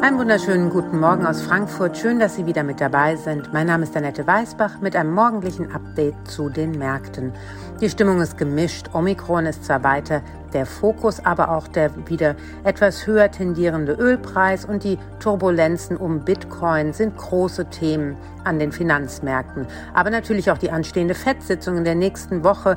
Einen wunderschönen guten Morgen aus Frankfurt. Schön, dass Sie wieder mit dabei sind. Mein Name ist Annette Weißbach mit einem morgendlichen Update zu den Märkten. Die Stimmung ist gemischt. Omikron ist zwar weiter der Fokus, aber auch der wieder etwas höher tendierende Ölpreis und die Turbulenzen um Bitcoin sind große Themen an den Finanzmärkten. Aber natürlich auch die anstehende FED-Sitzung in der nächsten Woche.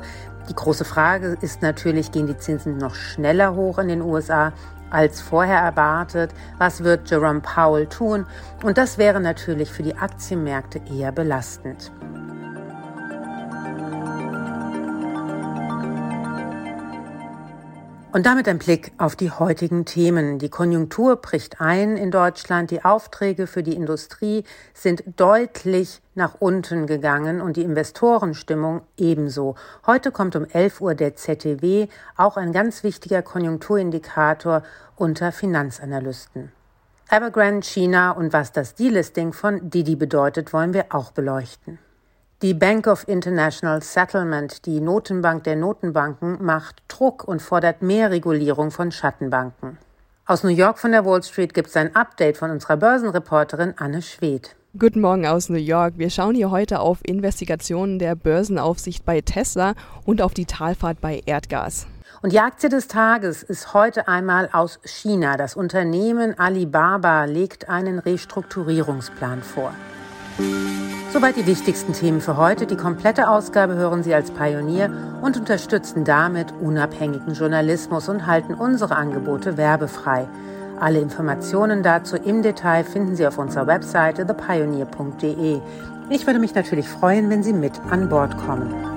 Die große Frage ist natürlich, gehen die Zinsen noch schneller hoch in den USA? Als vorher erwartet. Was wird Jerome Powell tun? Und das wäre natürlich für die Aktienmärkte eher belastend. Und damit ein Blick auf die heutigen Themen. Die Konjunktur bricht ein in Deutschland. Die Aufträge für die Industrie sind deutlich nach unten gegangen und die Investorenstimmung ebenso. Heute kommt um 11 Uhr der ZTW, auch ein ganz wichtiger Konjunkturindikator unter Finanzanalysten. Evergrande, China und was das Delisting von Didi bedeutet, wollen wir auch beleuchten. Die Bank of International Settlement, die Notenbank der Notenbanken, macht Druck und fordert mehr Regulierung von Schattenbanken. Aus New York von der Wall Street gibt es ein Update von unserer Börsenreporterin Anne Schwedt. Guten Morgen aus New York. Wir schauen hier heute auf Investigationen der Börsenaufsicht bei Tesla und auf die Talfahrt bei Erdgas. Und die Aktie des Tages ist heute einmal aus China. Das Unternehmen Alibaba legt einen Restrukturierungsplan vor. Soweit die wichtigsten Themen für heute. Die komplette Ausgabe hören Sie als Pionier und unterstützen damit unabhängigen Journalismus und halten unsere Angebote werbefrei. Alle Informationen dazu im Detail finden Sie auf unserer Webseite thepioneer.de. Ich würde mich natürlich freuen, wenn Sie mit an Bord kommen.